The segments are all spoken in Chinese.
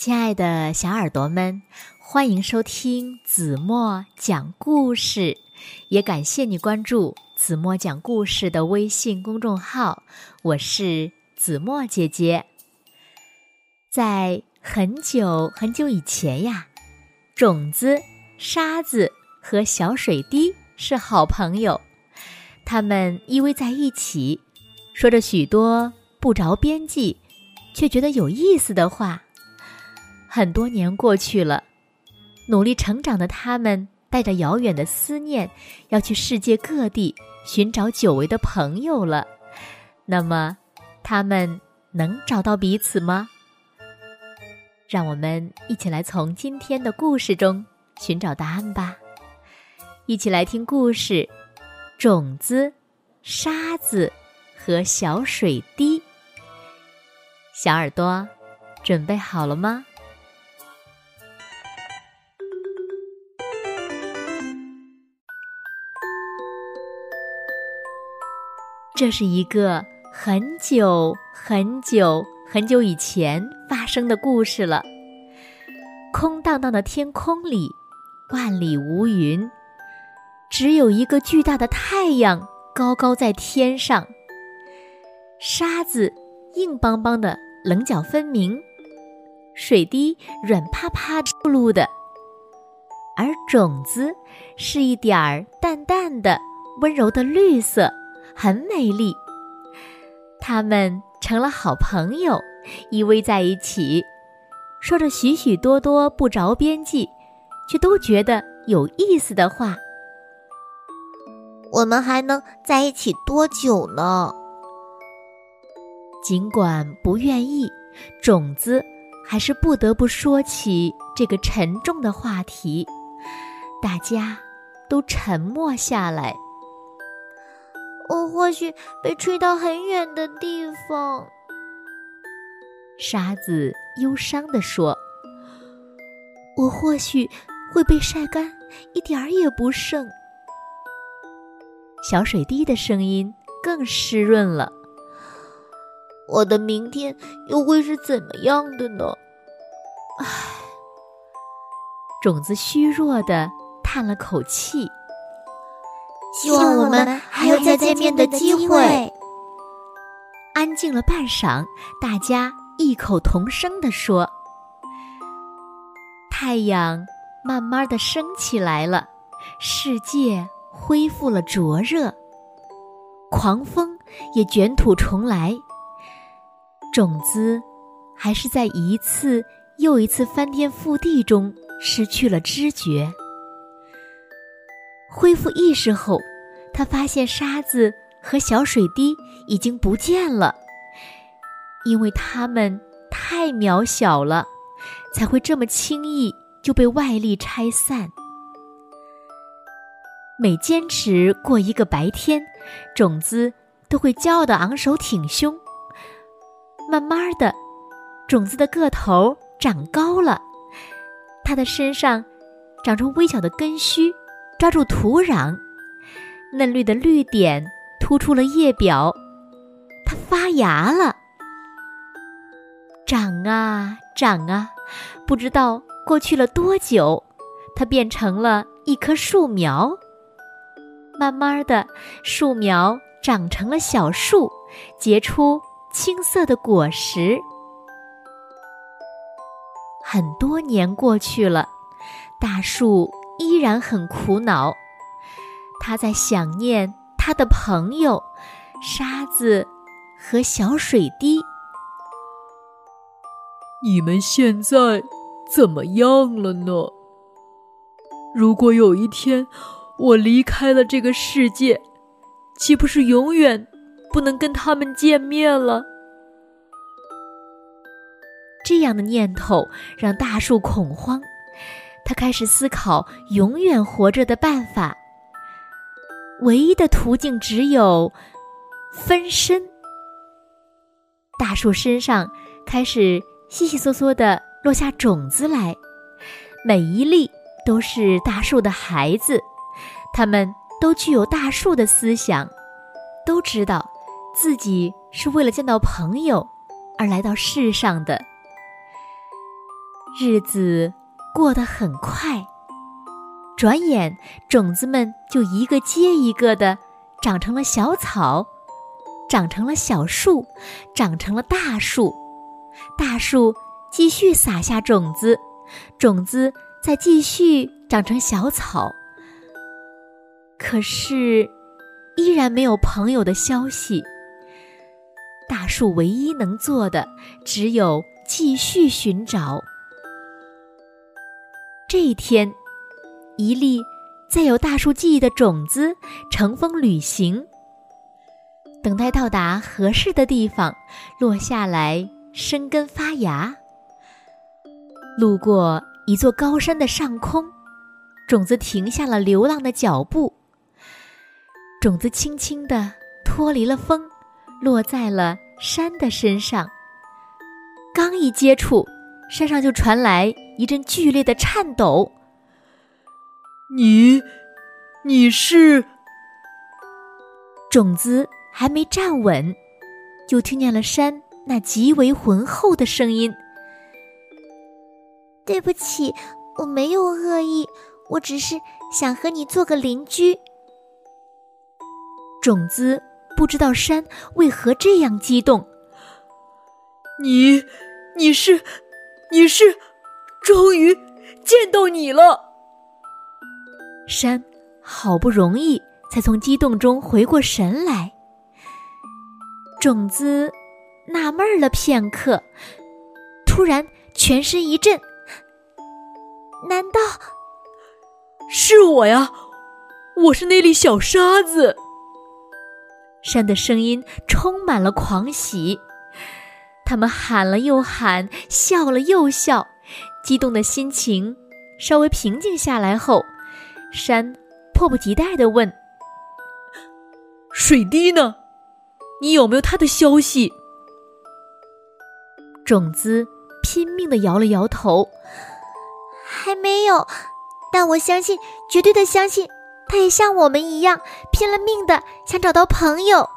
亲爱的小耳朵们，欢迎收听子墨讲故事，也感谢你关注子墨讲故事的微信公众号。我是子墨姐姐。在很久很久以前呀，种子、沙子和小水滴是好朋友，他们依偎在一起，说着许多不着边际却觉得有意思的话。很多年过去了，努力成长的他们带着遥远的思念，要去世界各地寻找久违的朋友了。那么，他们能找到彼此吗？让我们一起来从今天的故事中寻找答案吧。一起来听故事：种子、沙子和小水滴。小耳朵，准备好了吗？这是一个很久很久很久以前发生的故事了。空荡荡的天空里，万里无云，只有一个巨大的太阳高高在天上。沙子硬邦邦的，棱角分明；水滴软趴趴的露的，而种子是一点儿淡淡的、温柔的绿色。很美丽，他们成了好朋友，依偎在一起，说着许许多多不着边际，却都觉得有意思的话。我们还能在一起多久呢？尽管不愿意，种子还是不得不说起这个沉重的话题。大家都沉默下来。我或许被吹到很远的地方。沙子忧伤地说：“我或许会被晒干，一点儿也不剩。”小水滴的声音更湿润了：“我的明天又会是怎么样的呢？”唉，种子虚弱的叹了口气。希望我们还有再见面的机会。安静了半晌，大家异口同声地说：“太阳慢慢的升起来了，世界恢复了灼热，狂风也卷土重来。种子还是在一次又一次翻天覆地中失去了知觉。”恢复意识后，他发现沙子和小水滴已经不见了，因为它们太渺小了，才会这么轻易就被外力拆散。每坚持过一个白天，种子都会骄傲的昂首挺胸。慢慢的，种子的个头长高了，它的身上长出微小的根须。抓住土壤，嫩绿的绿点突出了叶表，它发芽了，长啊长啊，不知道过去了多久，它变成了一棵树苗。慢慢的，树苗长成了小树，结出青色的果实。很多年过去了，大树。依然很苦恼，他在想念他的朋友沙子和小水滴。你们现在怎么样了呢？如果有一天我离开了这个世界，岂不是永远不能跟他们见面了？这样的念头让大树恐慌。他开始思考永远活着的办法。唯一的途径只有分身。大树身上开始悉悉嗦嗦的落下种子来，每一粒都是大树的孩子，他们都具有大树的思想，都知道自己是为了见到朋友而来到世上的。日子过得很快，转眼种子们就一个接一个的长成了小草，长成了小树，长成了大树。大树继续撒下种子，种子再继续长成小草。可是，依然没有朋友的消息。大树唯一能做的，只有继续寻找。这一天，一粒载有大树记忆的种子乘风旅行，等待到达合适的地方，落下来生根发芽。路过一座高山的上空，种子停下了流浪的脚步。种子轻轻地脱离了风。落在了山的身上。刚一接触，山上就传来一阵剧烈的颤抖。你，你是？种子还没站稳，就听见了山那极为浑厚的声音：“对不起，我没有恶意，我只是想和你做个邻居。”种子。不知道山为何这样激动。你，你是，你是，终于见到你了。山好不容易才从激动中回过神来。种子纳闷了片刻，突然全身一震。难道是我呀？我是那粒小沙子。山的声音充满了狂喜，他们喊了又喊，笑了又笑，激动的心情稍微平静下来后，山迫不及待地问：“水滴呢？你有没有他的消息？”种子拼命地摇了摇头：“还没有，但我相信，绝对的相信。”他也像我们一样拼了命的想找到朋友。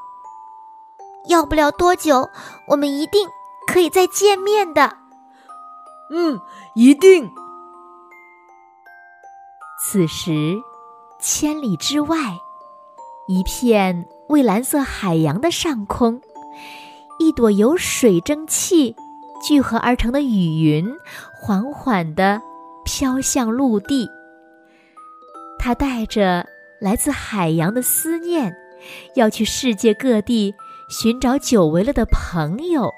要不了多久，我们一定可以再见面的。嗯，一定。此时，千里之外，一片蔚蓝色海洋的上空，一朵由水蒸气聚合而成的雨云，缓缓地飘向陆地。它带着来自海洋的思念，要去世界各地寻找久违了的朋友。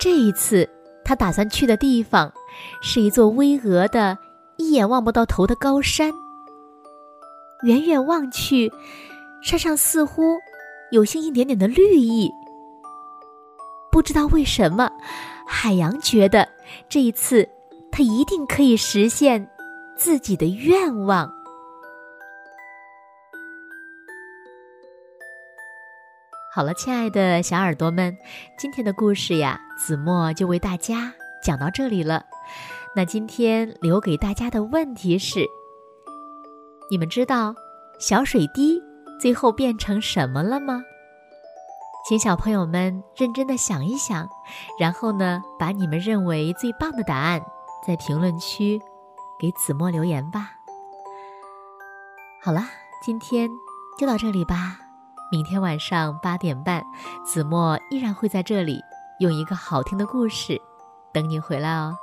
这一次，他打算去的地方是一座巍峨的、一眼望不到头的高山。远远望去，山上似乎有些一点点的绿意。不知道为什么，海洋觉得这一次他一定可以实现。自己的愿望。好了，亲爱的小耳朵们，今天的故事呀，子墨就为大家讲到这里了。那今天留给大家的问题是：你们知道小水滴最后变成什么了吗？请小朋友们认真的想一想，然后呢，把你们认为最棒的答案在评论区。给子墨留言吧。好了，今天就到这里吧。明天晚上八点半，子墨依然会在这里用一个好听的故事等你回来哦。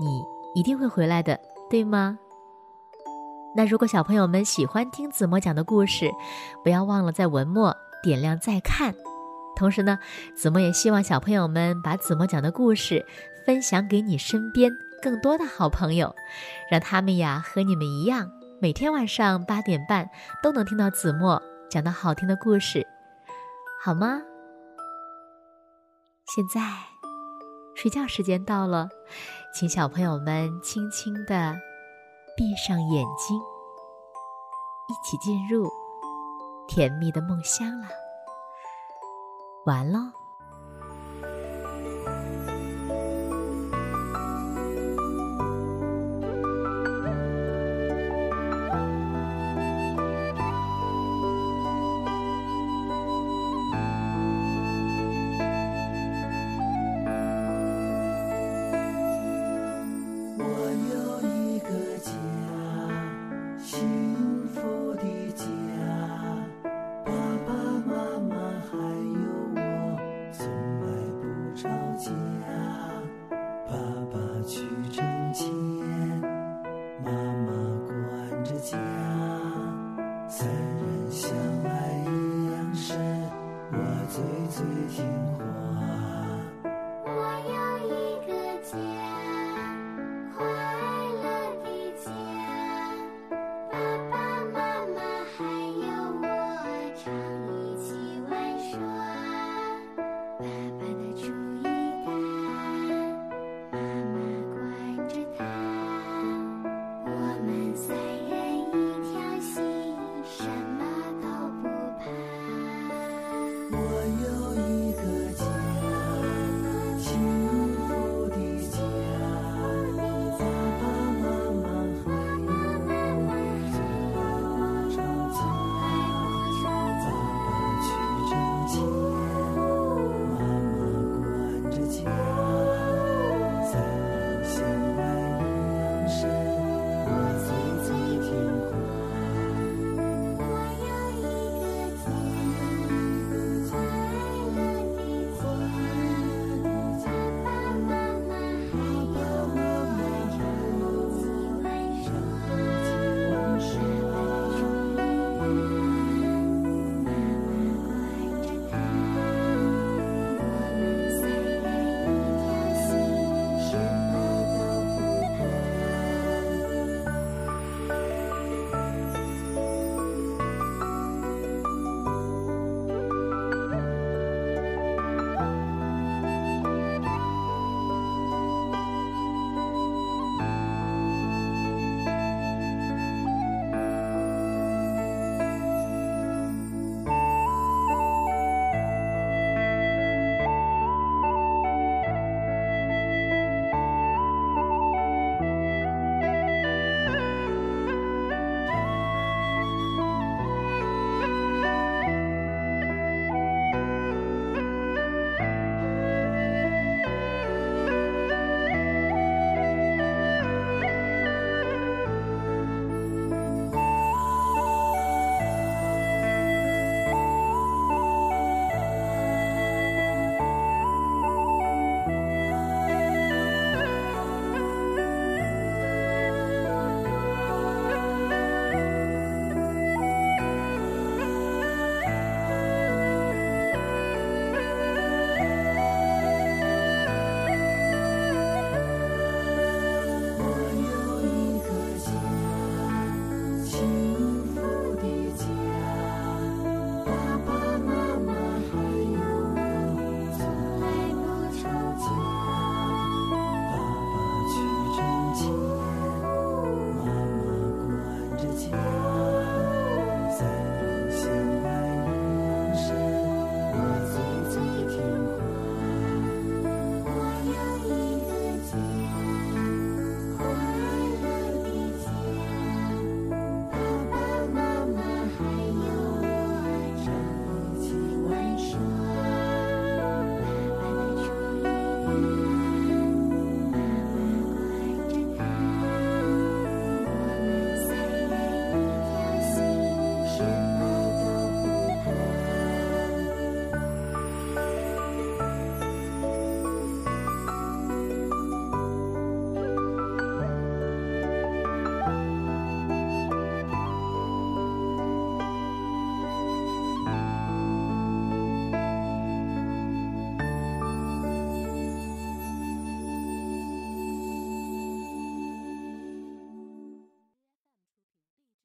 你一定会回来的，对吗？那如果小朋友们喜欢听子墨讲的故事，不要忘了在文末点亮再看。同时呢，子墨也希望小朋友们把子墨讲的故事分享给你身边。更多的好朋友，让他们呀和你们一样，每天晚上八点半都能听到子墨讲到好听的故事，好吗？现在睡觉时间到了，请小朋友们轻轻的闭上眼睛，一起进入甜蜜的梦乡了。完喽。最听话。